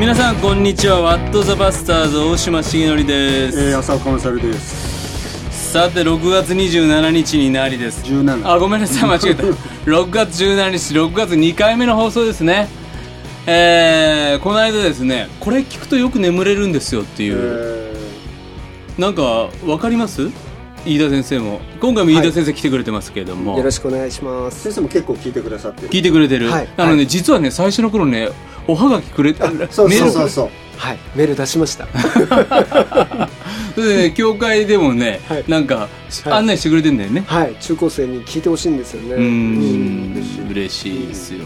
皆さんこんにちは。ワットザバスターズ大島重則です、えー、浅岡勝です。さて6月27日になりです。17あごめんなさい間違えた。6月17日6月2回目の放送ですね。えー、この間ですねこれ聞くとよく眠れるんですよっていう、えなんかわかります？飯田先生も今回も飯田先生来てくれてますけれども、よろしくお願いしまー、す。先生も結構聞いてくださって。る聞いてくれてる、はい。あのね、はい。実はね最初の頃ねおはがきくれてそうメールそうそう。そうはい。メール出しました。それでね 教会でもね、はい。なんか、はい。案内してくれてんだよね、はい。中高生に聞いてほしいんですよね。うーん。嬉嬉しいですよ。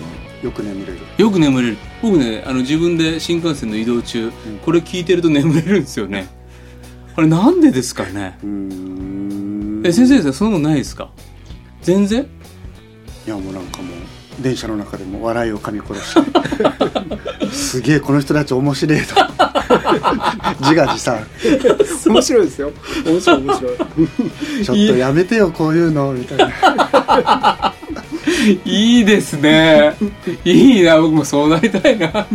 よく眠れる。よく眠れる。僕ねあの自分で新幹線の移動中、これ聞いてると眠れるんですよねあれなんでですかね？え先生そんなのないですか？全然？いやもうなんかもう電車の中でも笑いを噛み殺して。すげえこの人たち面白いと。自画自賛。面白いですよ。面白い面白い。ちょっとやめてよこういうのみたいな。いいですね。いいな僕もそうなりたいな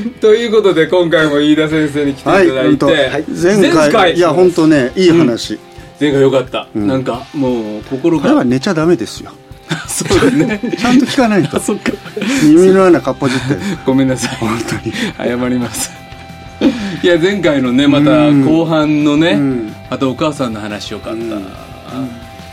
ということで今回も飯田先生に来ていたはいだいて、本当はい前回いや本当ねいい話、前回よかった、ん。なんかもう心これはが寝ちゃダメですよ。そうですね。ちゃんと聞かないと。そっか。耳の穴かっぽじって。ごめんなさい。本当に。謝ります。いや前回のねまたうん。後半のね、うん。またお母さんの話よかった、うん。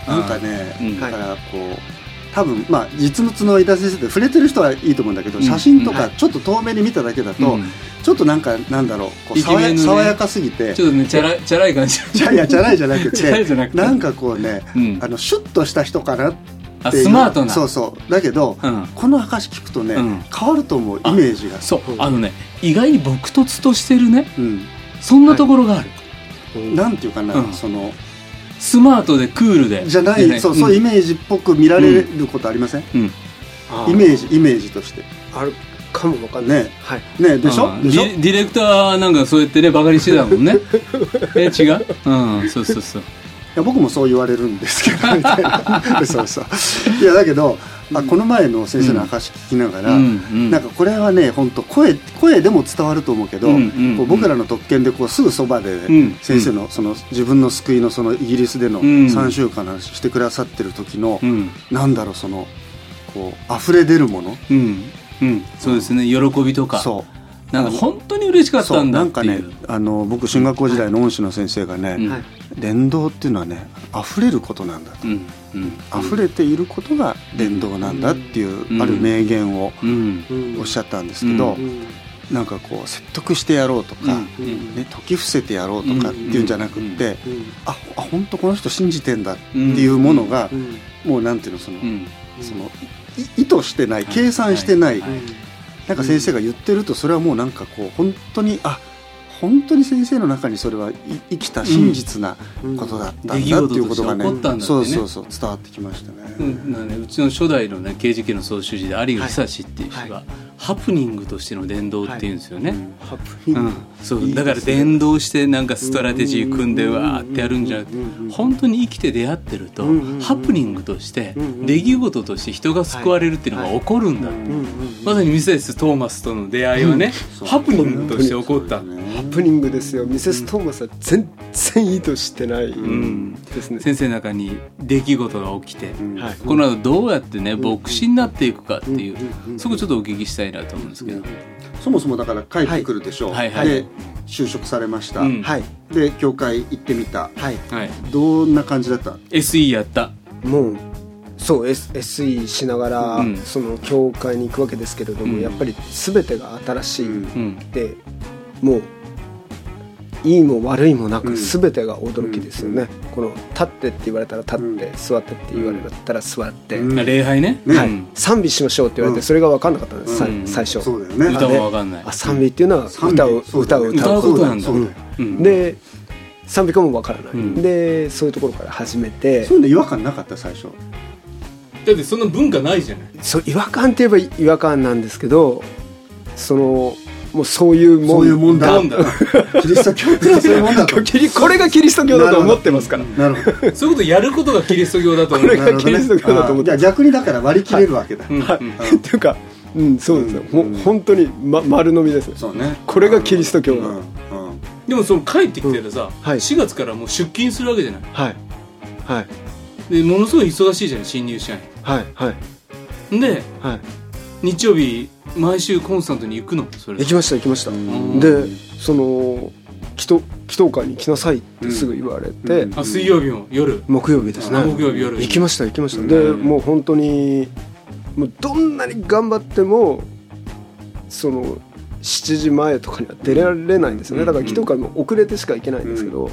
なんかね、うん。だからこう多分まあ実物の井田先生で触れてる人はいいと思うんだけど、うん。写真とかはいちょっと遠目に見ただけだと、うん。ちょっとなんかなんだろうこう爽や爽やかすぎて。ちょっとねチャラチャラい感じ。じゃいやじゃないじゃなくてじゃなくて。なんかこうね、うん。あのシュッとした人かなっていう。あスマートな。そうそう。だけど、うん。この証聞くとね、うん。変わると思うイメージが。そう。あのね意外に朴突としてるね。うん、そんなところがある、なんていうかな、うん。そのスマートでクールで。じゃない、そうそういうイメメージっぽく見られることありません、うん。あイメージイメージとして。あるかもわかんない。ね。はい。ねでしょ？うんでしょ？ディディレクターなんかそうやってねバカにしてたもんね。え違う？うんそうそうそう。いや僕もそう言われるんですけどみたいな。そうそう。いやだけど、あこの前の先生の証聞きながら、なんかこれはね本当声声でも伝わると思うけど、こう僕らの特権でこうすぐそばで、ん先生のその自分の救いのそのイギリスでのうん。3週間の話してくださってる時の、うん。なんだろうそのこう溢れ出るもの？うん。うん。そうですね。喜びとか。そうなんか本当に嬉しかったんだなんかねっていうあの僕進学校時代の恩師の先生がね、うん。はい。伝道っていうのはね溢れることなんだと、うんうん溢れていることが伝道なんだっていう、うん。ある名言をおっしゃったんですけど、うん。なんかこう説得してやろうとか、うん。うん。ね、解き伏せてやろうとかっていうんじゃなくって、うん。ああ本当この人信じてんだっていうものが、うん。もうなんていうのその、うん。そのい意図してない計算してない、はいなんか先生が言ってるとそれはもうなんかこう本当にあ本当に先生の中にそれはい生きた真実なことだったんだっていうことがね,、ね。そうそうそう。伝わってきましたね。うん。ねうちの初代のね刑事件の総主事で有賀久志っていう人が、はいハプニングとしての伝道っていうんですよね、ハプうん。そう。だから伝道してなんかストラテジー組んでわーってやるんじゃなくて本当に生きて出会ってるとハプニングとして出来事として人が救われるっていうのが起こるんだはい。まさにミセス・トーマスとの出会いはね、ハプニングとして起こった、ハプニングですよ。ミセス・トーマスは全然意図してないうんですね。先生の中に出来事が起きて、うん。はい。この後どうやってね牧師になっていくかっていう、そこちょっとお聞きしたいなと思うんですけど、うんそもそもだから帰ってくるでしょう、はいはいで就職されました、うんはいで教会行ってみたはいはい、どんな感じだった SE やったもうそう、S、SE しながら、うんその教会に行くわけですけれども、うんやっぱり全てが新しい、うんでもういいも悪いもなくうん。全てが驚きですよね、この立ってって言われたら立って、うん。座ってって言われたら座って、うん。あ礼拝ね。ねはい。うん。賛美しましょうって言われて、うん。それが分かんなかったんです、さうん。最初。そうだよね。歌もわかんない。あ賛美っていうのは歌を歌を歌う。歌うことなんだ。で賛美歌も分からない、うん。でそういうところから始めて。そういうの違和感なかった最初。だってそんな文化ないじゃない。そう違和感って言えば違和感なんですけどそのもうそういうもん。そういうもんだ。なんだ。キリスト教ってそういうもんだと。これがキリスト教だと思ってますから。なるほど。そういうことやることがキリスト教だと思う。これがキリスト教だと思ってあーじゃあ逆にだから割り切れるわけだ、うん。うん。っていう。かうん。そうですよ、もう本当に、ま、丸飲みですそうね。これがキリスト教の、うん。うん。でもその帰ってきてさ、はい。4月からもう出勤するわけじゃない。はい。はい。でものすごい忙しいじゃない新入社はい。はい。員ではい日曜日毎週コンスタントに行くの？それ。行きました行きました、ん。でその祈祷祈祷会に来なさいってすぐ言われて、うん。あ水曜日も夜？木曜日ですね。あ木曜日夜。行きました行きました、うん。でもう本当にもうどんなに頑張ってもその7時前とかには出られないんですよね。だから祈祷会も遅れてしか行けないんですけど、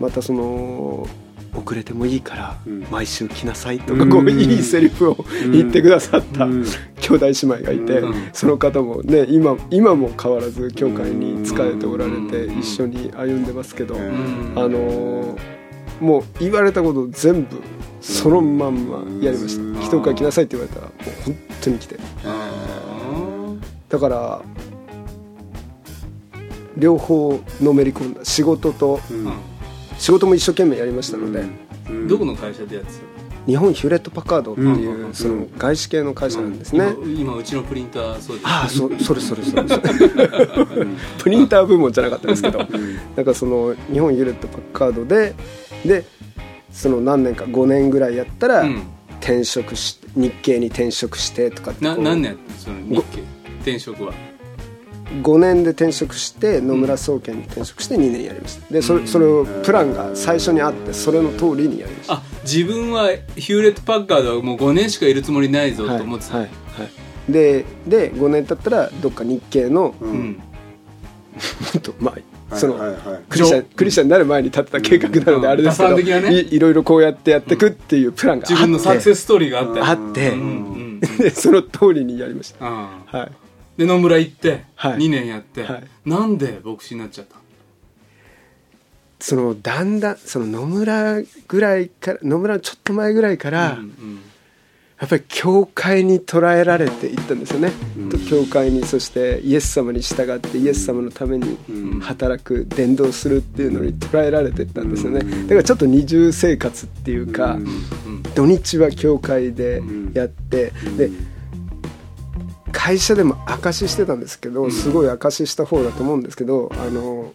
またその遅れてもいいからうん。毎週来なさいとかこういいセリフを言ってくださったうん。兄弟姉妹がいてうん。その方もね今今も変わらず教会に仕えておられてうん。一緒に歩んでますけど。あのーもう言われたこと全部そのまんまやりました。うん。祈祷会来なさいって言われたらもう本当に来てだから両方のめり込んだ仕事とうん仕事も一生懸命やりましたので。うん。どこの会社でやってた日本ヒューレット・パッカードっていううんその外資系の会社なんですね。今今うちのプリンターそうです。ああそそれそれそれそれ。プリンター部門じゃなかったですけど。なんかその日本ヒューレット・パッカードででその何年か5年ぐらいやったらうん。転職し日系に転職してとかって何年やったその日系。転職は5年で転職して野村総研に転職して2年やりました。でそれそれをプランが最初にあってそれの通りにやりました。あ自分はヒューレット・パッカードはもう5年しかいるつもりないぞとはい思ってた、はいはいでで5年経ったらどっか日系の もっとまあそのはいはい。はいクリスチャンクリスチャンになる前に立てた計画なのであれですけど、ね。いいろいろこうやってやっていくっていうプランがあって、自分のサクセスストーリーがあって。あって、うんうんで その通りにやりました。はいで野村行ってはい。2年やって、はい。なんで牧師になっちゃったそのだんだんその野村ぐらいから野村のちょっと前ぐらいから、うんうん。やっぱり教会に捉えられていったんですよね、と教会にそしてイエス様に従ってイエス様のために働く伝道するっていうのに捉えられていったんですよね。だからちょっと二重生活っていうか、うん土日は教会でやって、で会社でも証ししてたんですけどすごい証しした方だと思うんですけどあの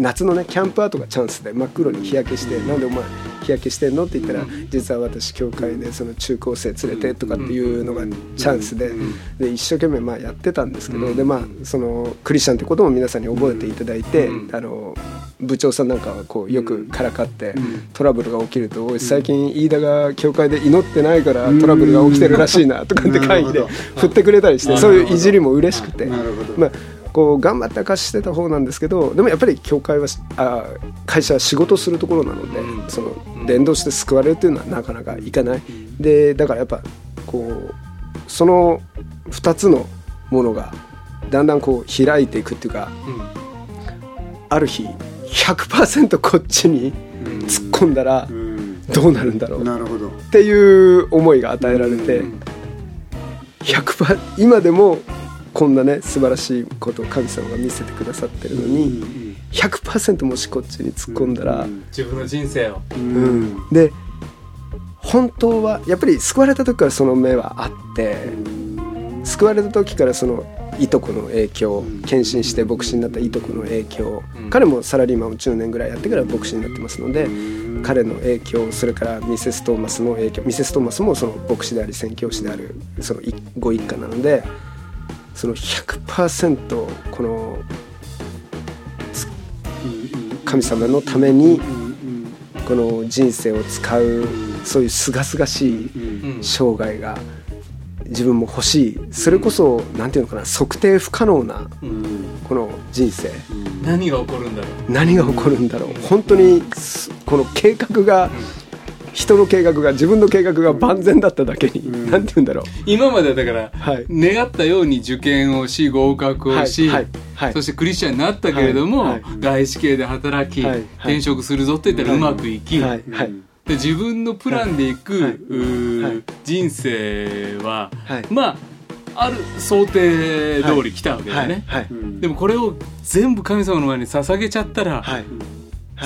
夏のねキャンプアウトがチャンスで真っ黒に日焼けして「なんでお前日焼けしてんの?」って言ったら「実は私教会でその中高生連れて」とかっていうのがチャンスでで一生懸命まあやってたんですけどでまあそのクリスチャンってことも皆さんに覚えていただいてうん。あの部長さんなんかはこうよくからかってトラブルが起きると「おい最近飯田が教会で祈ってないからトラブルが起きてるらしいな」とかって会議で振ってくれたりしてそういういじりも嬉しくて。なるほど。まあこう頑張って貸してた方なんですけどでもやっぱり教会はあ会社は仕事するところなので、うん。その伝道して救われるっていうのはなかなかいかない、でだからやっぱこうその2つのものがだんだんこう開いていくっていうかある日100%こっちに突っ込んだらうん。どうなるんだろう。なるほど。っていう思いが与えられて100%今でもこんなね素晴らしいことを神様が見せてくださってるのに100%もしこっちに突っ込んだら、自分の人生を。うん。で本当はやっぱり救われた時からその目はあって救われた時からそのいとこの影響献身して牧師になったいとこの影響、うん。彼もサラリーマンを10年ぐらいやってから牧師になってますので、彼の影響それからミセス・トーマスの影響ミセス・トーマスもその牧師であり宣教師であるその一ご一家なのでその100%このつ神様のためにこの人生を使うそういう清々しいうん。生涯が自分も欲しい。それこそ何ていうのかな測定不可能なこの人生。何が起こるんだろう。何が起こるんだろう。本当にすこの計画が人の計画が自分の計画が万全だっただけに何て言うんだろう。今まではだから、はい。願ったように受験をし合格をし、はいはいはい。そしてクリスチャンになったけれども、はい外資系で働き、転職するぞって言ったらうまくいき、で自分のプランでい。く、人生は、はい。まあある想定通り来たわけだよね、はい。でもこれを全部神様の前に捧げちゃったら、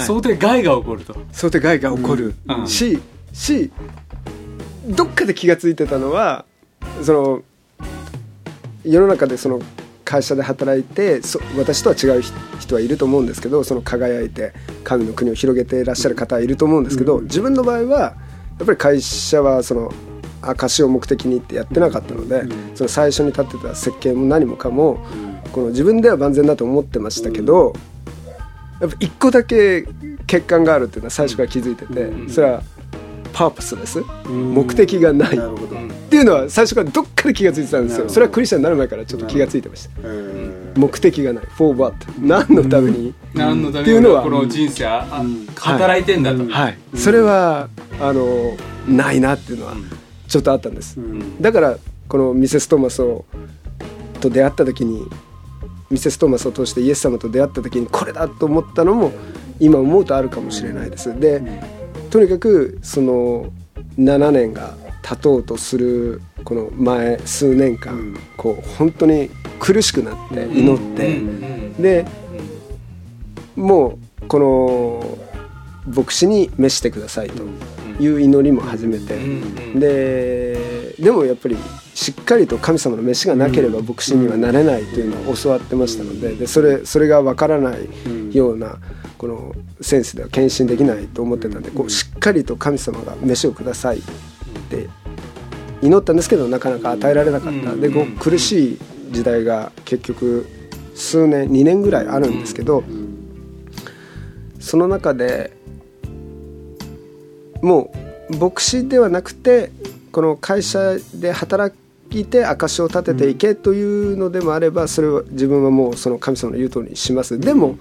想定外が起こると。想定外が起こる。うん。ししどっかで気が付いてたのはその世の中でその会社で働いて私とは違う人はいると思うんですけどその輝いて神の国を広げていらっしゃる方はいると思うんですけど、自分の場合はやっぱり会社はその証を目的にってやってなかったので、その最初に立ってた設計も何もかも、この自分では万全だと思ってましたけど、やっぱ一個だけ欠陥があるっていうのは最初から気づいてて、それはパーパスです目的がない。っていうのは最初からどっかで気が付いてたんですよ。それはクリスチャンになる前からちょっと気が付いてました。目的がない。For what 何のために？何のためにこの人生働いてんだと。はい。それはあのないなっていうのはちょっとあったんです。だからこのミセス・トーマスをと出会った時にミセス・トーマスを通してイエス様と出会った時にこれだと思ったのも今思うとあるかもしれないです。でとにかくその7年が経とうとするこの前数年間、こう本当に苦しくなって祈って、でもうこの牧師に召してくださいという祈りも始めて、ででもやっぱりしっかりと神様の召しがなければ牧師にはなれないというのを教わってましたのででそれそれが分からないようなこのセンスでは献身できないと思ってたんでこうしっかりと神様が飯をくださいって祈ったんですけどなかなか与えられなかった。でこう苦しい時代が結局数年2年ぐらいあるんですけどその中でもう牧師ではなくてこの会社で働いて証を立てていけというのでもあればそれを自分はもうその神様の言う通りにします。でも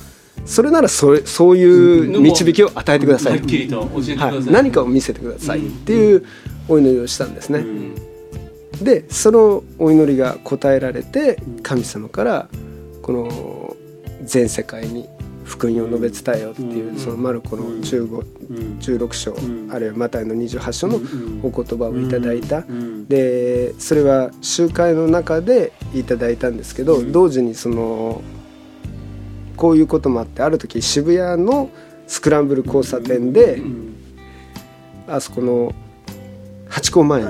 それならそれそういう導きを与えてください、はい、何かを見せてくださいっていうお祈りをしたん。ですね、でそのお祈りが答えられて神様からこの全世界に福音を述べ伝えようっていうそのマルコの15、16章あるいはマタイの28章のお言葉をいただいた。でそれは集会の中でいただいたんですけど同時にそのこういうこともあってある時渋谷のスクランブル交差点で、あそこのハチ公前の、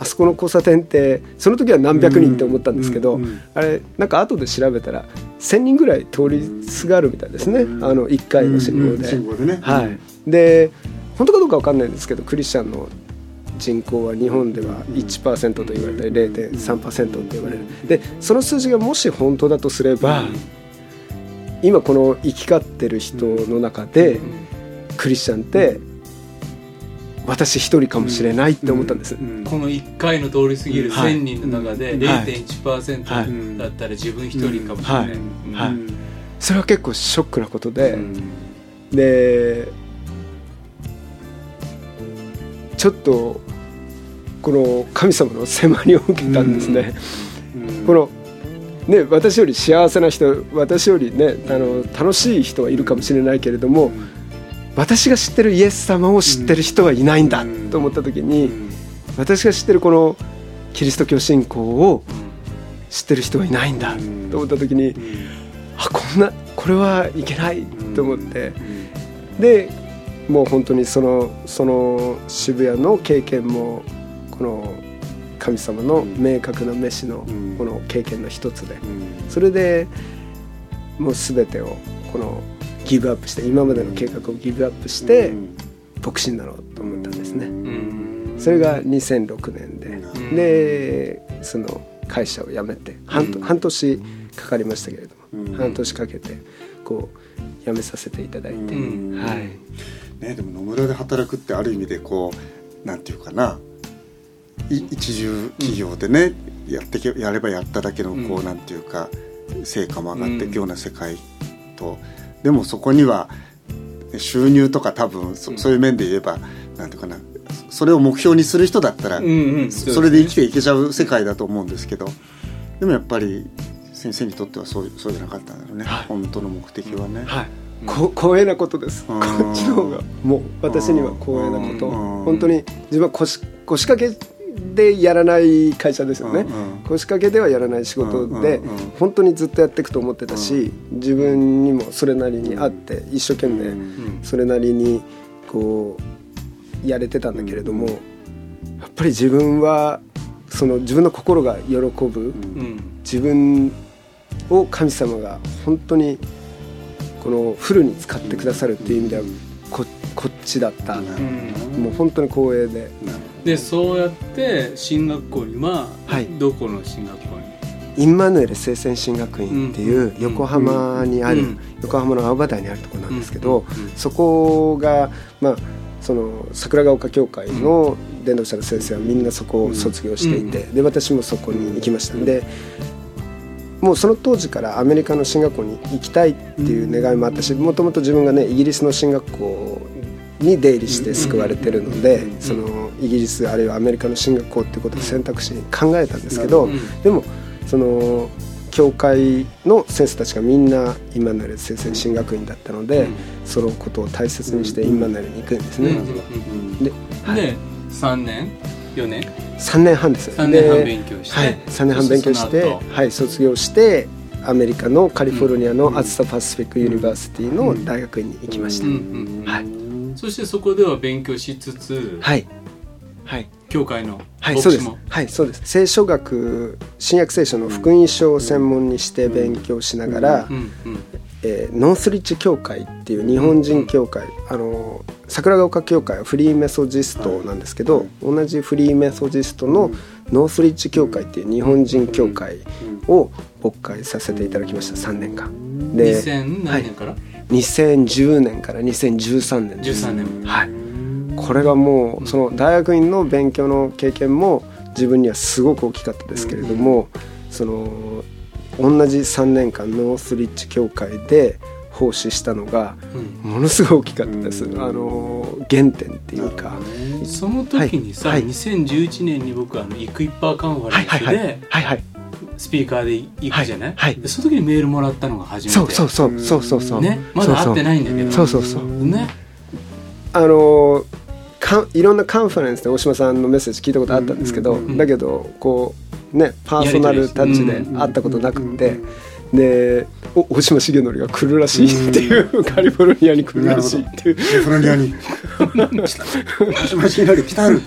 あそこの交差点ってその時は何百人って思ったんですけど、あれなんか後で調べたら1,000人ぐらい通りすがるみたいですね、あの1回の信号で。はい、で本当かどうか分かんないんですけどクリスチャンの人口は日本では1%と言われたり0.3%と言われる。でその数字がもし本当だとすれば、今この生き交ってる人の中でクリスチャンって私一人かもしれないって思ったんです、この1回の通り過ぎる1,000人の中で0.1%だったら自分一人かもしれない、はい。それは結構ショックなことで、でちょっとこの神様の迫りを受けたんですね、このね、私より幸せな人私より、ね、あの楽しい人はいるかもしれないけれども、私が知ってるイエス様を知ってる人はいないんだと思った時に、私が知ってるこのキリスト教信仰を知ってる人はいないんだと思った時に、あこんなこれはいけないと思って、でもう本当にそのその渋谷の経験もこの神様の明確な飯のこの経験の一つでそれでもう全てをこのギブアップして今までの計画をギブアップして牧師になろうと思ったんですね。それが2006年で。でその会社を辞めて半,、半年かかりましたけれども、半年かけてこう辞めさせていただいて、はい。ね、でも野村で働くってある意味でこうなんていうかな。一重企業でね、うん、やってやればやっただけのこう、うん、なんていうか成果も上がっていくような世界と、でもそこには収入とか多分そ,、そういう面で言えばなんていうかなそれを目標にする人だったら、それで生きていけちゃう世界だと思うんですけどでもやっぱり先生にとってはそうそうじゃなかったんだろうね、はい、本当の目的はね。はい。こ光栄なことです。こっちの方が。もう私には光栄なこと。本当に自分は腰腰掛けでやらない会社ですよね、うんうん、腰掛けではやらない仕事で、うんうん、本当にずっとやっていくと思ってたし、自分にもそれなりにあって一生懸命それなりにこうやれてたんだけれども、やっぱり自分はその自分の心が喜ぶうん。自分を神様が本当にこのフルに使ってくださるっていう意味ではここっちだった。もう本当に光栄ででそうやって進学校には、はい。どこの進学校に？インマヌエル聖戦進学院っていう横浜にある、うん横浜の青葉台にあるところなんですけど、そこがまあその桜ヶ丘教会の伝道者の先生はみんなそこを卒業していて、で私もそこに行きました。でもうその当時からアメリカの進学校に行きたいっていう願いもあったしもともと自分がねイギリスの進学校に出入りして救われてるのでそのイギリスあるいはアメリカの進学校っていうことを選択肢に考えたんですけどうんでもその教会の先生たちがみんなインマヌエル先生進学院だったので、うん。そのことを大切にしてインマヌエルに行くんですね、で、はい。で3年？4年？3年半です。3年半で勉強して、はい、3年半勉強してはい、卒業してアメリカのカリフォルニアの Azusa Pacific Universityの大学院に行きました、うんうん。はいそしてそこでは勉強しつつ、はい。はい。教会のはい、そうです。牧師も、。はい、そうです。聖書学、新約聖書の福音書を専門にして勉強しながら、えーノースリッチ教会っていう日本人教会、あの桜ヶ丘教会はフリーメソジストなんですけど、同じフリーメソジストのノースリッチ教会っていう日本人教会を牧会させていただきました。3年間。で2000何年から、2010年から2013年。です13年。はい。これがもうその大学院の勉強の経験も自分にはすごく大きかったですけれども、その同じ3年間ノースリッチ教会で奉仕したのがうん。ものすごい大きかったです、うん。あの原点っていうか、その時にさ、はい。2011年に僕あのイクイッパーカンファレンスではいはいスピーカーで行くじゃない、はいはい。でその時にメールもらったのが初めてそうそうそうそうそうそう。ね？まだ会ってないんだけど。そうそうそう。ね？あのかいろんなカンファレンスで大島さんのメッセージ聞いたことあったんですけど、うんだけどこうねパーソナルタッチで会ったことなくて、でお大島重則が来るらしいっていう、カリフォルニアに来るらしいっていう。カリフォルニアに。マシンラリ来たる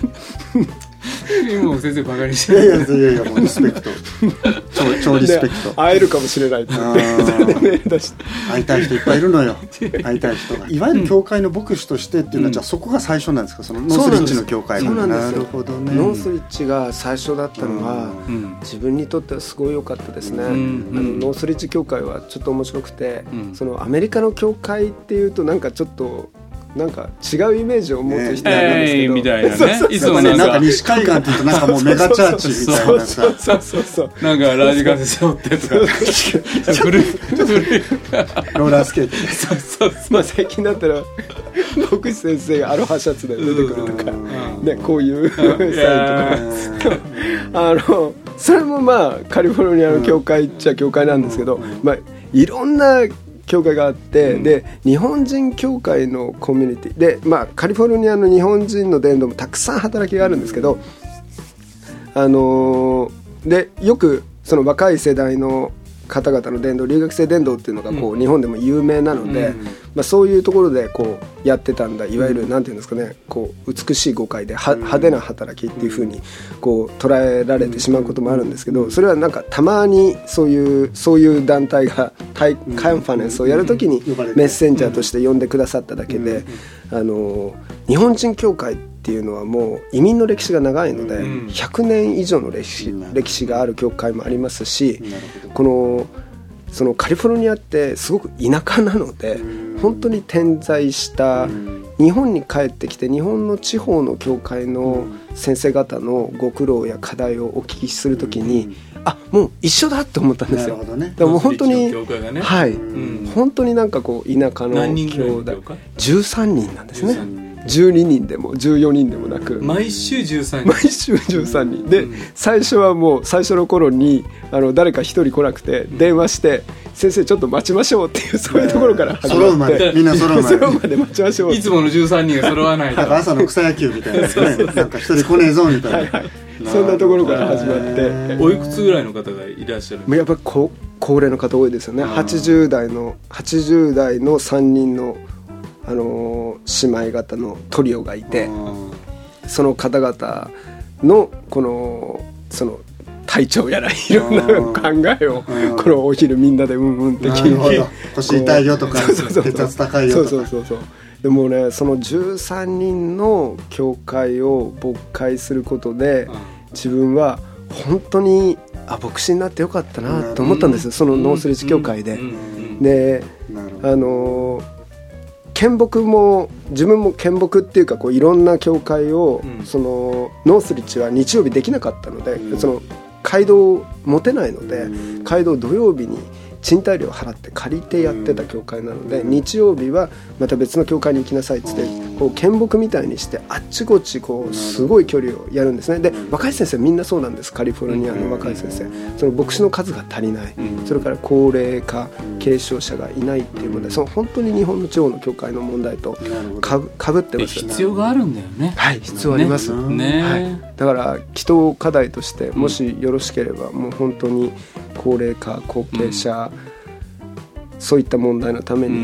もう先生バカにしいやいてやいやいやもうリスペクト。超超リスペクト。で会えるかもしれないって。会いたい人いっぱいいるのよ。会いたい人が。いわゆる教会の牧師としてっていうのは、じゃあそこが最初なんですか？そのノースリッチの教会そうなんですよ。るほどね。ノースリッチが最初だったのは、うん。自分にとってはすごい良かったですね、ん。あのノースリッチ教会はちょっと面白くて、うん。そのアメリカの教会っていうとなんかちょっとなんか違うイメージを持つ人なんですけど、えいみたいなね。いつでもねもなんかなんか西海岸っていうとなんかもうメガチャーチみたいなさ。そうそうそうそう。なんかラジカセ背負ってとか。古い古いローラースケート。そうそうそまあ最近だったら牧師先生がアロハシャツで出てくるとか、うん。ね、こういうサインといかやあのそれもまあカリフォルニアの教会っちゃ教会なんですけど、まあ、いろんな教会があって、で日本人教会のコミュニティで、まあ、カリフォルニアの日本人の伝道もたくさん働きがあるんですけど、あのーでよくその若い世代の方々の伝道留学生伝道っていうのがこう、日本でも有名なので、うん。まあ、そういうところでこうやってたんだいわゆるなんていうんですかねこう美しい誤解では派手な働きっていうふうにこう捉えられてしまうこともあるんですけどそれはなんかたまにそういうそういう団体がカンファレンスをやるときにメッセンジャーとして呼んでくださっただけで、あの日本人教会っていうのはもう移民の歴史が長いので、うん。100年以上の歴史うん。歴史がある教会もありますし、このそのカリフォルニアってすごく田舎なので本当に点在した日本に帰ってきて日本の地方の教会の先生方のご苦労や課題をお聞きするときにあもう一緒だって思ったんですよ。ね。だからもう本当に教会がね。はい、ん。本当になんかこう田舎の兄弟の教会？13人なんですね。13 12人でも14人でもなく。毎週13毎人。週13人。で、うん。最初はもう最初の頃にあの誰か一人来なくて電話して「先生ちょっと待ちましょう」っていうそういうところから始揃うままって。でみんな揃うまで。揃うまで待ちましょういつもの13人が揃わない朝の草野球みたいなね。なんか一人来ねえぞみたいな。そんなところから始まって。おいくつぐらいの方がいらっしゃるもうやっぱり高高齢の方多いですよね。80代の80代の3人の、あのー姉妹方のトリオがいてその方々のこのその体調やらいろんな考えをうん。このお昼みんなでうんうんって聞いて腰痛いよとかそうそうそう血圧高いよとか。そうそうそうでもねその13人の教会を牧会することで自分は本当にあ牧師になってよかったなと思ったんですそのノースリッチ教会で。であの献木も自分も献木っていうかこういろんな教会を、うん。そのノースリッチは日曜日できなかったので、うん。その街道を持てないので、うん。街道を土曜日に賃貸料払って借りてやってた教会なので、日曜日はまた別の教会に行きなさいっつって、うん。こう献木みたいにしてあっちこっちこうすごい距離をやるんですね。で若い先生みんなそうなんですカリフォルニアの若い先生。その牧師の数が足りない、うん。それから高齢化継承者がいないっていう問題その本当に日本の地方の教会の問題とかぶかぶってでます必要があるんだよね。はい必要あります、ねね。はい、だから祈祷課題としてもしよろしければ、もう本当に高齢化後継者、そういった問題のために、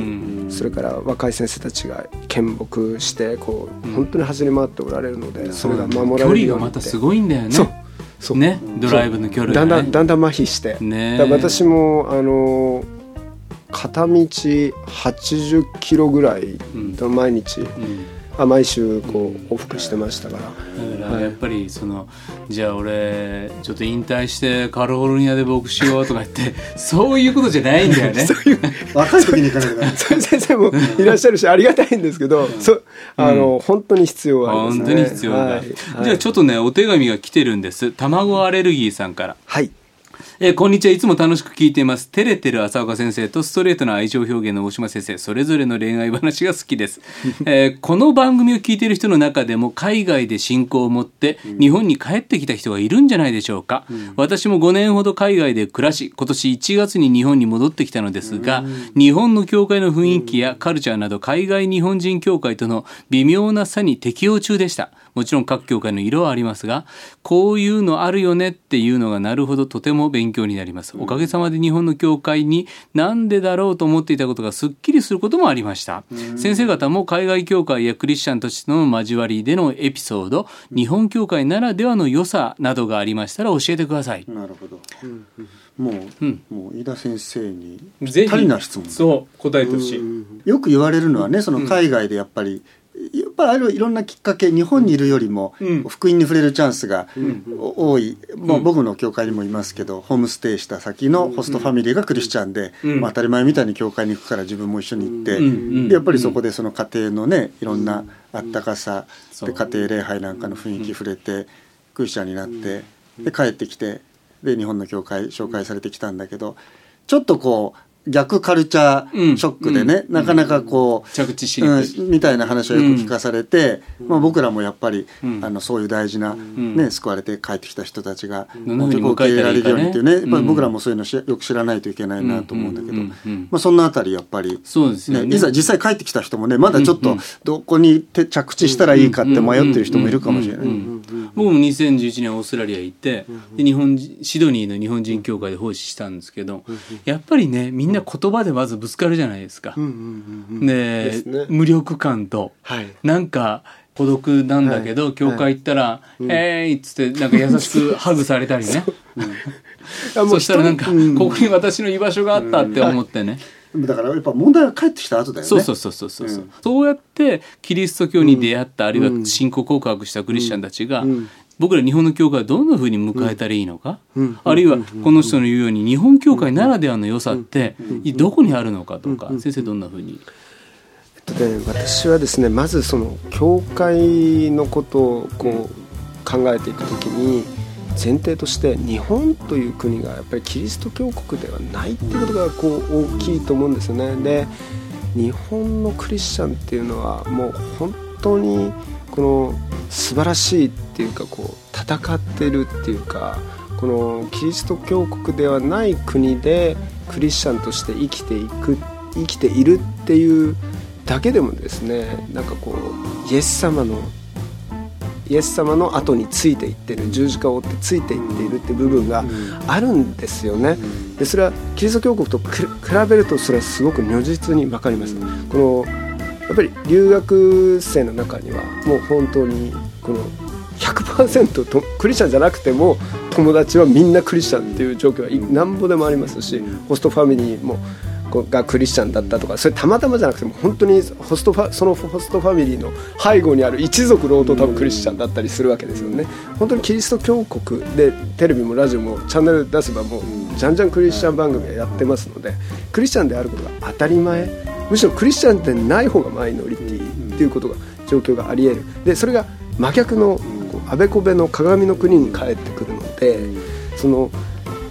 うん。それから若い先生たちが献木してこう本当に走り回っておられるので、それが守距られるようにって。離がまたすごいんだよね。そう。そう。ねドライブの距離だんだんだんだん麻痺して、ね。私もあの片道80キロぐらい、ん。毎日うんあ毎週こう往復してましたから、だからやっぱりそのじゃあ俺ちょっと引退してカリフォルニアで牧師をとか言って そういうことじゃないんだよね。若い時に行かなきゃダメそういう先生もいらっしゃるしありがたいんですけど、そうあの、本当に必要はありますね。本当に必要だ、はい。はい。じゃあちょっとねお手紙が来てるんです。卵アレルギーさんから。はいえーこんにちは。いつも楽しく聞いています。照れてる浅岡先生とストレートな愛情表現の大島先生、それぞれの恋愛話が好きです。えーこの番組を聞いている人の中でも海外で信仰を持って日本に帰ってきた人がいるんじゃないでしょうか。私も5年ほど海外で暮らし、今年1月に日本に戻ってきたのですが、日本の教会の雰囲気やカルチャーなど海外日本人教会との微妙な差に適応中でした。もちろん各教会の色はありますが、こういうのあるよねっていうのがなるほどとても勉強になります。おかげさまで日本の教会になんでだろうと思っていたことがすっきりすることもありました。先生方も海外教会やクリスチャンとしての交わりでのエピソード、日本教会ならではの良さなどがありましたら教えてください。なるほど、もう、うんもう飯田先生にぜひ足りな質問そう答えてほしい。よく言われるのはねその海外でやっぱり、やっぱりあるいろんなきっかけ日本にいるよりもうん。福音に触れるチャンスがん多い、まあ、僕の教会にもいますけどホームステイした先のホストファミリーがクリスチャンで、うん。まあ、当たり前みたいに教会に行くから自分も一緒に行って、やっぱりそこでその家庭のねいろんなあったかさ、で家庭礼拝なんかの雰囲気触れて、クリスチャンになって、で帰ってきてで日本の教会紹介されてきたんだけどちょっとこう逆カルチャーショックでね、うん。なかなかこう、着地し。うん、みたいな話をよく聞かされて、まあ、僕らもやっぱり、うん。あのそういう大事な、ん。ね救われて帰ってきた人たちが受け入れられるようにっていうね、やっぱり僕らもそういうのしよく知らないといけないなと思うんだけど、うんうんうんうん。まあ、そのあたりやっぱり、そうですよね。ねいざ実際帰ってきた人もねまだちょっとうんうんどこに手着地したらいいかって迷ってる人もいるかもしれない。うんうんうんうん僕も2011年オーストラリア行ってで日本人シドニーの日本人協会で奉仕したんですけどやっぱりねみんな言葉でまずぶつかるじゃないですか。でですね。無力感と。はい。なんか孤独なんだけど、はい。教会行ったら「えーい」っつってなんか優しくハグされたりね。そう。したらなんか、うん。ここに私の居場所があったって思ってね、だからやっぱ問題は帰ってきた後だよね。そうそうそうそうそう、う。ん。そうやってキリスト教に出会った、あるいは信仰告白したクリスチャンたちが、ん僕ら日本の教会をどんなふうに迎えたらいいのか、うん。あるいはこの人の言うように日本教会ならではの良さってどこにあるのかとか、先生どんなふうに、えっとね、私はですねまずその教会のことをこう考えていくときに前提として日本という国がやっぱりキリスト教国ではないっていうことがこう大きいと思うんですよね。で日本のクリスチャンっていうのはもう本当にこの素晴らしいっていうかこう戦ってるっていうかこのキリスト教国ではない国でクリスチャンとして生きていく生きているっていうだけでもですねなんかこうイエス様のイエス様の後についていってる十字架を追ってついていっているっていう部分があるんですよね。でそれはキリスト教国とく比べるとそれはすごく如実に分かります。このやっぱり留学生の中にはもう本当にこの100%とクリスチャンじゃなくても友達はみんなクリスチャンっていう状況はなんぼでもありますしホストファミリーもがクリスチャンだったとかそれたまたまじゃなくても本当にホストファそのホストファミリーの背後にある一族労働多分クリスチャンだったりするわけですよね。本当にキリスト教国でテレビもラジオもチャンネル出せばもうじゃんじゃんクリスチャン番組はやってますのでクリスチャンであることが当たり前むしろクリスチャンでない方がマイノリティっていうことが状況がありえる。でそれが真逆のあべこべの鏡の国に帰ってくるのでその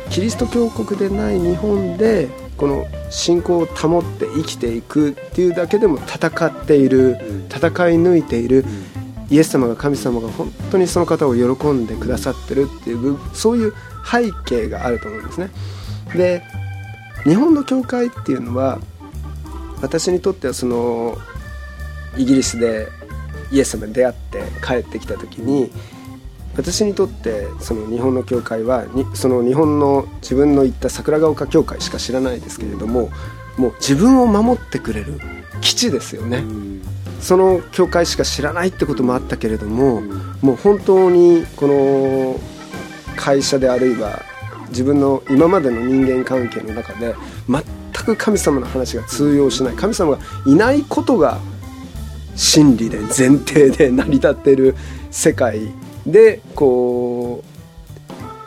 キリスト教国でない日本でこの信仰を保って生きていくっていうだけでも戦っている戦い抜いているイエス様が神様が本当にその方を喜んでくださってるっていうそういう背景があると思うんですね。で日本の教会っていうのは私にとってはそのイギリスでイエス様に出会って帰ってきた時に私にとってその日本の教会はその日本の自分の行った桜ヶ丘教会しか知らないですけれどももう自分を守ってくれる基地ですよね。その教会しか知らないってこともあったけれどももう本当にこの会社であるいは自分の今までの人間関係の中で全く神様の話が通用しない。神様がいないことが真理で前提で成り立っている世界でこう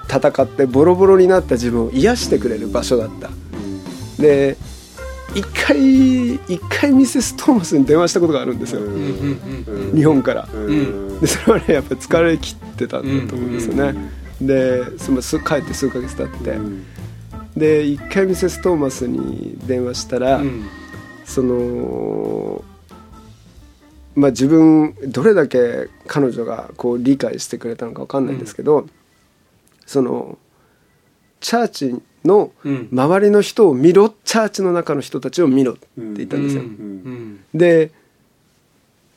戦ってボロボロになった自分を癒してくれる場所だった。で一回一回ミセス・トーマスに電話したことがあるんですよ、日本から、でそれはねやっぱり疲れ切ってたんだと思うんですよね、でその帰って数ヶ月経って、で一回ミセス・トーマスに電話したら、そのまあ、自分どれだけ彼女がこう理解してくれたのか分かんないんですけど、うん、そのチャーチの周りの人を見ろ、うん、チャーチの中の人たちを見ろって言ったんですよ。うん、で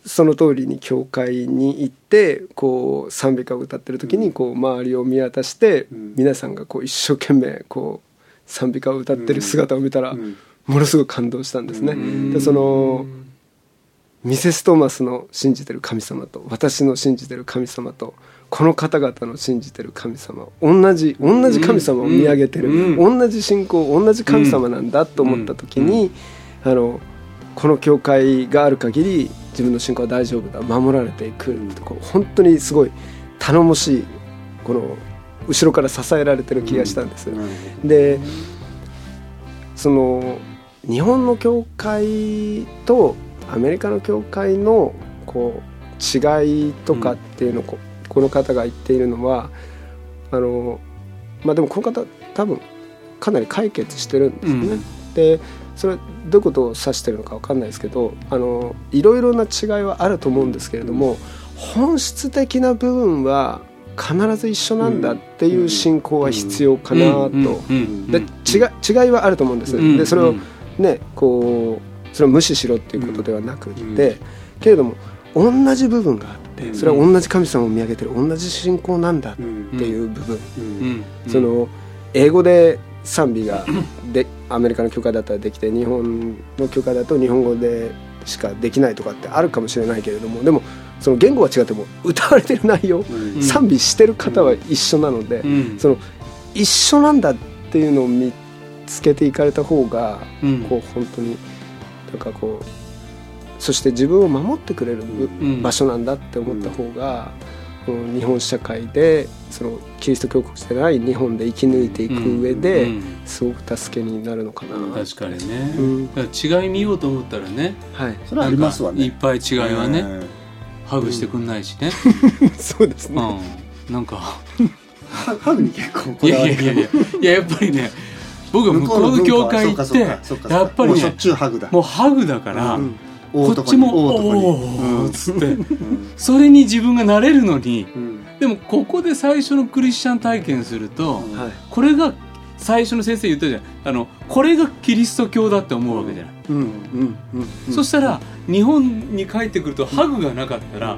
その通りに教会に行ってこう賛美歌を歌ってる時にこう周りを見渡して皆さんがこう一生懸命こう賛美歌を歌ってる姿を見たらものすごく感動したんですね。でそのミセス・トーマスの信じてる神様と私の信じてる神様とこの方々の信じてる神様同じ同じ神様を見上げてる、うん、同じ信仰同じ神様なんだと思った時に、あのこの教会がある限り自分の信仰は大丈夫だ守られていくこう本当にすごい頼もしいこの後ろから支えられてる気がしたんです。でその日本の教会とアメリカの教会のこう違いとかっていうのをこ,、この方が言っているのはあのまあでもこの方多分かなり解決してるんですよね。うん、でそれどういうことを指してるのか分かんないですけどあのいろいろな違いはあると思うんですけれども、本質的な部分は必ず一緒なんだっていう信仰は必要かなと。で違いはあると思うんです。でそれをねこうそれを無視しろっていうことではなくって、けれども同じ部分があってそれは同じ神様を見上げてる同じ信仰なんだっていう部分、その英語で賛美がでアメリカの教会だったらできて日本の教会だと日本語でしかできないとかってあるかもしれないけれどもでもその言語は違っても歌われてる内容、うん、賛美してる方は一緒なので、うん、その一緒なんだっていうのを見つけていかれた方が、うん、こう本当に。なんかこうそして自分を守ってくれる場所なんだって思った方が、うん、日本社会でそのキリスト教国じゃない日本で生き抜いていく上ですごく助けになるのかな、確かにね、うん、違い見ようと思ったらね、はい、それはありますわね。いっぱい違いはね、ハグしてくんないしね、そうですね、うん、なんか。ハグに結構いやいやいやいややっぱりね僕向こうの教会行ってやっぱりねもうハグだ。から、こっちも「おお」っつって、それに自分がなれるのに、でもここで最初のクリスチャン体験すると、これが最初の先生言ったじゃん。あのこれがキリスト教だって思うわけじゃない、そしたら日本に帰ってくるとハグがなかったら、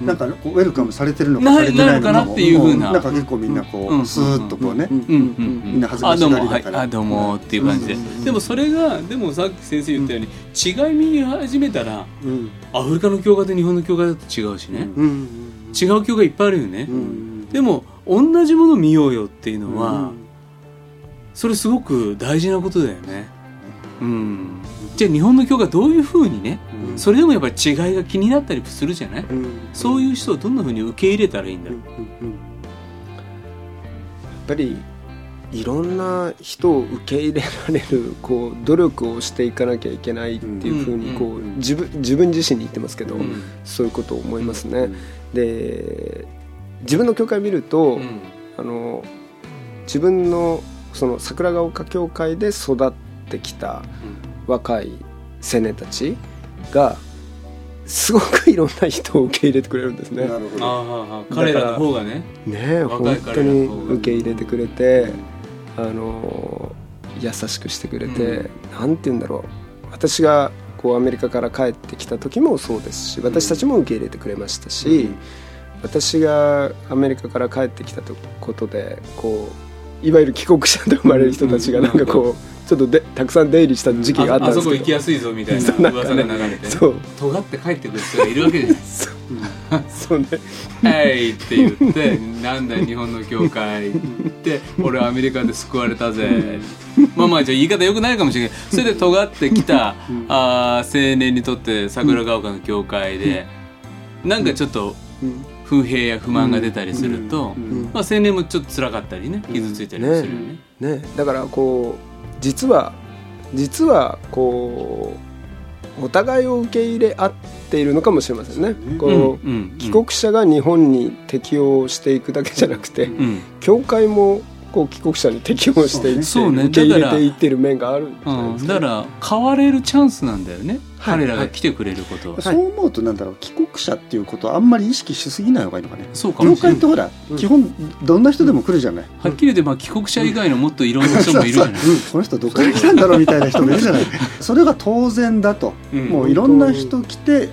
なんかウェルカムされてるのかされてないのかなっていうふうな。なんか結構みんなこうスーッとこうねみんな恥ずかしがりだから。あどうも。っていう感じで。でもそれがでもさっき先生言ったように違い見始めたらアフリカの教会と日本の教会だと違うしね。違う教会いっぱいあるよね。でも同じもの見ようよっていうのは、それすごく大事なことだよね。うん、じゃあ日本の教会どういうふうにね、うん。それでもやっぱり違いが気になったりするじゃない、うん。そういう人をどんなふうに受け入れたらいいんだろう、やっぱりいろんな人を受け入れられるこう努力をしていかなきゃいけないっていうふうにこうんう自分自分自身に言ってますけど、うん。そういうことを思いますね。で自分の教会見ると、うん。あの自分のその桜ヶ丘教会で育ってきた若い青年たちがすごくいろんな人を受け入れてくれるんですね。なるほど彼らの方がね。ね本当に受け入れてくれてあの優しくしてくれて、うなんて言うんだろう。私がこうアメリカから帰ってきた時もそうですし私たちも受け入れてくれましたし、私がアメリカから帰ってきたことでこういわゆる帰国者と生まれる人たちがなんかこうちょっとでたくさん出入りした時期があったあんですけど。あそこ行きやすいぞみたいな。噂が流れてね。そう。尖って帰ってくる人がいるわけじゃないそうね。はいって言って「なんだよ日本の教会」って「俺はアメリカで救われたぜ」まあまあじゃあ言い方よくないかもしれない。それで尖ってきたあー青年にとって桜ヶ丘の教会でなんかちょっとうん不平や不満が出たりすると、んまあ、青年もちょっと辛かったりね傷ついたりもするよね。ねだからこう実は実はこうお互いを受け入れ合っているのかもしれませんね。こう、帰国者が日本に適応していくだけじゃなくて、うん。教会もこう帰国者に適応していって、そうね。受け入れだからていってる面があるんじゃないですか、うん。だから変われるチャンスなんだよね、はい。彼らが来てくれることは、そう思うとなんだろう帰国者っていうことをあんまり意識しすぎない方がいいのかね。そうかも業しれない界ってほら、うん。基本どんな人でも来るじゃない、はっきり言ってまあ帰国者以外のもっといろんな人もいるじゃない。そうそう。うんこの人どっから来たんだろうみたいな人もいるじゃない。それが当然だと、うん。もういろんな人来てはい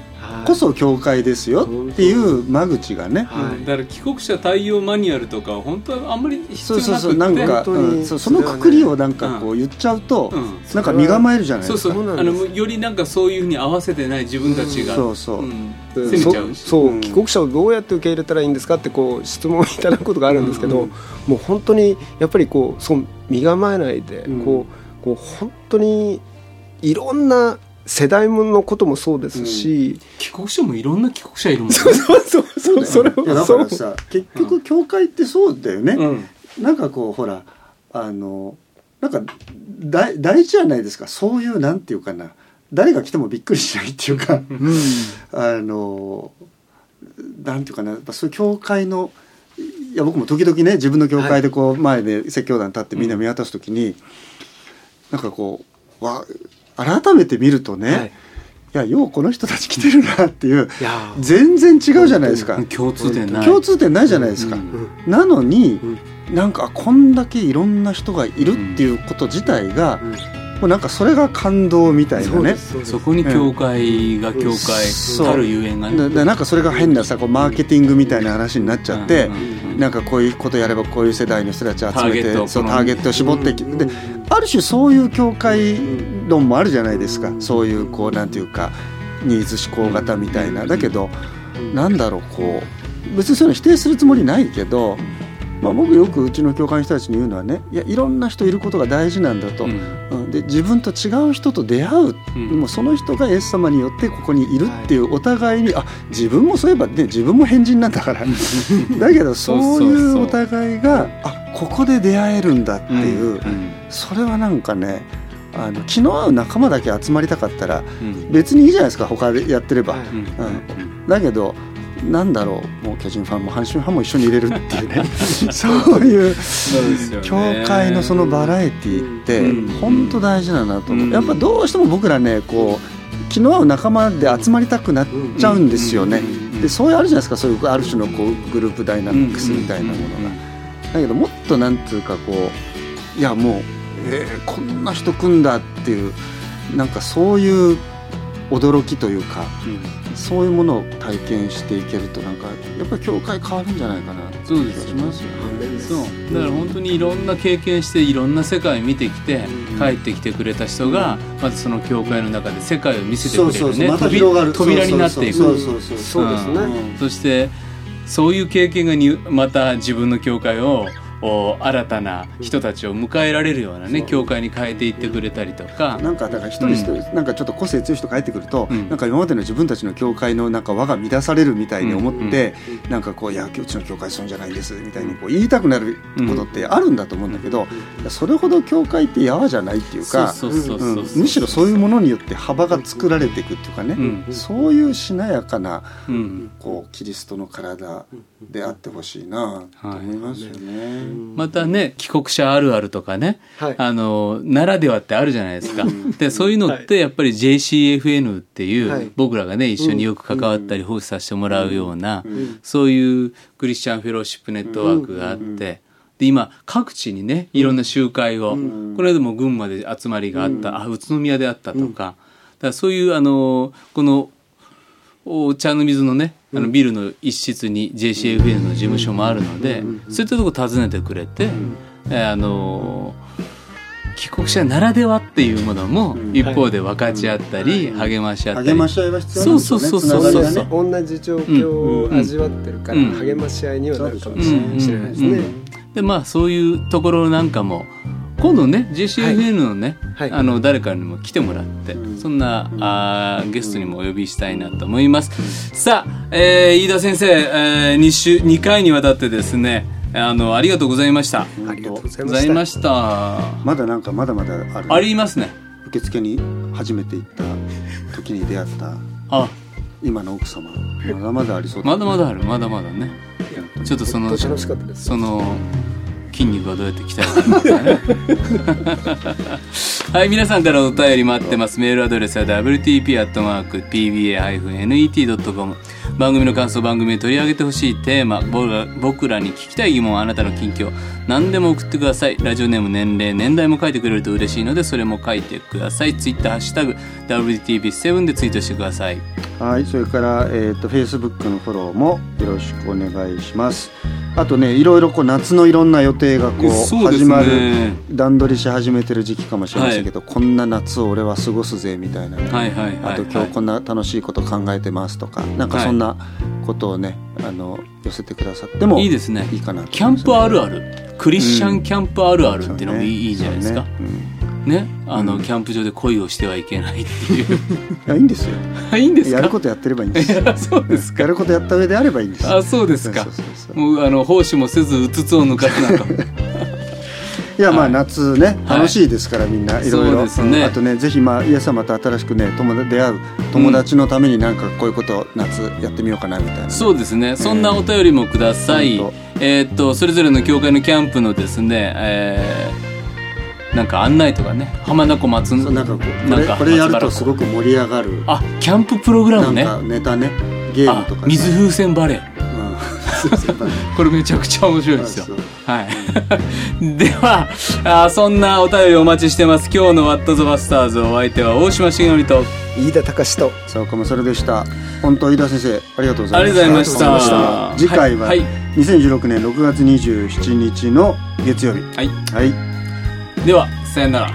こそ教会ですよっていう間口がね、はい。だから帰国者対応マニュアルとか本当はあんまり必そう要なくて。そうそうなんか、うん。そうそのくくりをなんかこう言っちゃうと、うん。なんか身構えるじゃないそうですか。そうあのよりなんかそういうふうに合わせてない自分たちが、そうそう、うん。うん。責めちゃうし。そそう、うん。帰国者をどうやって受け入れたらいいんですかってこう質問をいただくことがあるんですけど、うん。もう本当にやっぱりこうそう身構えないで、うん。こうこう本当にいろんな世代ものこともそうですし、帰国者もいろんな帰国者いるもんね。そうそうそう。そうそれいやだをそうからさ結局教会ってそうだよね、うん。なんかこうほらあのなんか大大事じゃないですか。そういうなんていうかな。誰が来てもびっくりしないっていうか、うん。あのなんていうかな。やっぱそういう教会のいや僕も時々ね自分の教会でこう前で説教団立ってみんな見渡す時に、なんかこうわ改めて見るとね、はい。い、やようこの人たち来てるなっていう全然違うじゃないですか、共通点ない。共通点ないじゃないですか、うん。なのに、うん。なんかこんだけいろんな人がいるっていうこと自体が、うん。もうなんかそれが感動みたいなね。そこに教会が教会たるゆえんがね。ででなんかそれが変なさこうマーケティングみたいな話になっちゃって、なんかこういうことやればこういう世代の人たちを集めてそうターゲットを絞ってきうん。である種そういう教会論もあるじゃないですか。そういうこうなんていうかニーズ志向型みたいな。だけどなんだろうこう別にそういうの否定するつもりないけど、まあ、僕よくうちの教会の人たちに言うのはねいやいろんな人いることが大事なんだと、うん。うん。で自分と違う人と出会う、うん。もうその人がイエス様によってここにいるっていうお互いに、あ自分もそういえばね自分も変人なんだから。だけど そういうお互いがあここで出会えるんだっていう、それはなんかねあの気の合う仲間だけ集まりたかったらうん。別にいいじゃないですか他でやってれば、はい。うん。うん。だけどなんだろうもう巨人ファンも阪神ファンも一緒に入れるっていうね。そういう教会のそのバラエティーってうん。本当大事だなと思う、うん。やっぱどうしても僕らねこう気の合う仲間で集まりたくなっちゃうんですよね、うん。でそういうあるじゃないですかそういうある種のこうグループダイナミックスみたいなものが、だけどもっとなんつうかこういやもう、えーこんな人組んだっていうなんかそういう驚きというかそういうものを体験していけるとなんかやっぱり教会変わるんじゃないかなそうですしますよね。そうだから本当にいろんな経験していろんな世界を見てきて帰ってきてくれた人がまずその教会の中で世界を見せてくれるね。扉になっていく。そうそうそうそう。ですね。うん。そしてそういう経験がにまた自分の教会をお新たな人たちを迎えられるようなね、教会に変えていってくれたりとか。なんかだから一人一人、なんかちょっと個性強い人帰ってくると、うん。なんか今までの自分たちの教会のなんか輪が乱されるみたいに思って、なんかこう「いやうちの教会そうじゃないんです」みたいにこう言いたくなることってあるんだと思うんだけど、それほど教会ってやわじゃないっていうかむしろそういうものによって幅が作られていくっていうかね、うん。そういうしなやかなうん。こうキリストの体であってほしいなと思いますよね。またね帰国者あるあるとかね、はい。あのならではってあるじゃないですか。でそういうのってやっぱり JCFN っていう、はい。僕らがね一緒によく関わったり奉仕させてもらうような、そういうクリスチャンフェローシップネットワークがあって。で今各地にねいろんな集会を、これでも群馬で集まりがあった、あ宇都宮であったとか,、だからそういうあのこのお茶の水のねあのビルの一室に JCFN の事務所もあるので、そういったとこ訪ねてくれて、えーあのー帰国者ならではっていうものも一方で分かち合ったり、励まし合ったり。励まし合いは必要なんですよね。そうそうそうそう。つながりがね。同じ状況を味わってるからうん。励まし合いにはなるかもしうんれないですね。でまあそういうところなんかも今度ね JCFN のね、はい。あの誰かにも来てもらって、そんなあーゲストにもお呼びしたいなと思います、さあ、えー飯田先生、え2週2回にわたってですねあのありがとうございました。ありがとうございごました。まだなんかまだまだある。ありますね。受付に初めて行った時に出会ったあ。今の奥様。まだまだありそうまだまだあるまだまだね。ちょっとその本当楽しかったです。その筋肉がどうやって鍛えるのかね。はい皆さんからお便り待ってます。メールアドレスは wtp.pba-net.com 番組の感想番組で取り上げてほしいテーマ僕らに聞きたい疑問あなたの近況何でも送ってください。ラジオネーム年齢年代も書いてくれると嬉しいのでそれも書いてください。ツイッターハッシュタグ WTP7 でツイートしてください。はいそれから、えー、と Facebook のフォローもよろしくお願いします。あとねいろいろこう夏のいろんな予定がこう始まる段取りし始めてる時期かもしれませんけど、こんな夏を俺は過ごすぜみたいなね、はいはいはいあと今日こんな楽しいこと考えてますとかなんかそんなことをね、あの寄せてくださってもいいですね。いいかなとキャンプあるある。クリスチャンキャンプあるあるっていうのもいい,、いいじゃないですか。うんねあの、キャンプ場で恋をしてはいけないっていう。いやいいんですよ。いいんですか？やることやってればいいんです。そうですか。やることやった上であればいいんです。よあそうですか。もうあの奉仕もせずうつつを抜かすなんかいやまあはい。夏ねはい。楽しいですからみんないろいろ。そうですね。うん。あとねぜひまあイエス様と新しくね友達出会う友達のためになんかこういうことを夏やってみようかなみたいなね。そうですね。そんなお便りもください、本えーっとそれぞれの教会のキャンプのですね、えーなんか案内とかね浜名湖松そうなんかこうこなんかれこれやるとすごく盛り上がる。あキャンププログラムね。なんかネタねゲームあとかさ水風船バレー。うん。これめちゃくちゃ面白いですよ。はい。ではあー、そんなお便りお待ちしてます。今日のワットザバスターズお相手は大島重則と。飯田隆と。さあ岡もそれでした。本当飯田先生ありがとうございました。ありがとうございました。次回ははい。はい。2016年6月27日の月曜日。はい。はいでは、さよなら。あ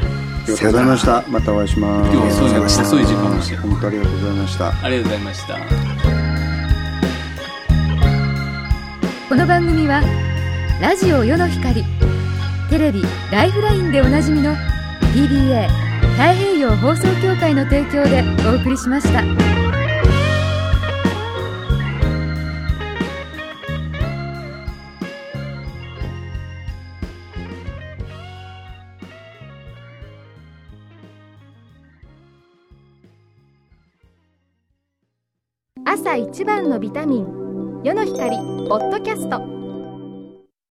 りがとうございましたまたお会いします今日はありがとうございました遅い時間でした本当ありがとうございましたありがとうございました。この番組はラジオ世の光テレビ「ライフライン」でおなじみの TBA 太平洋放送協会の提供でお送りしました。朝一番のビタミン世の光ポッドキャスト。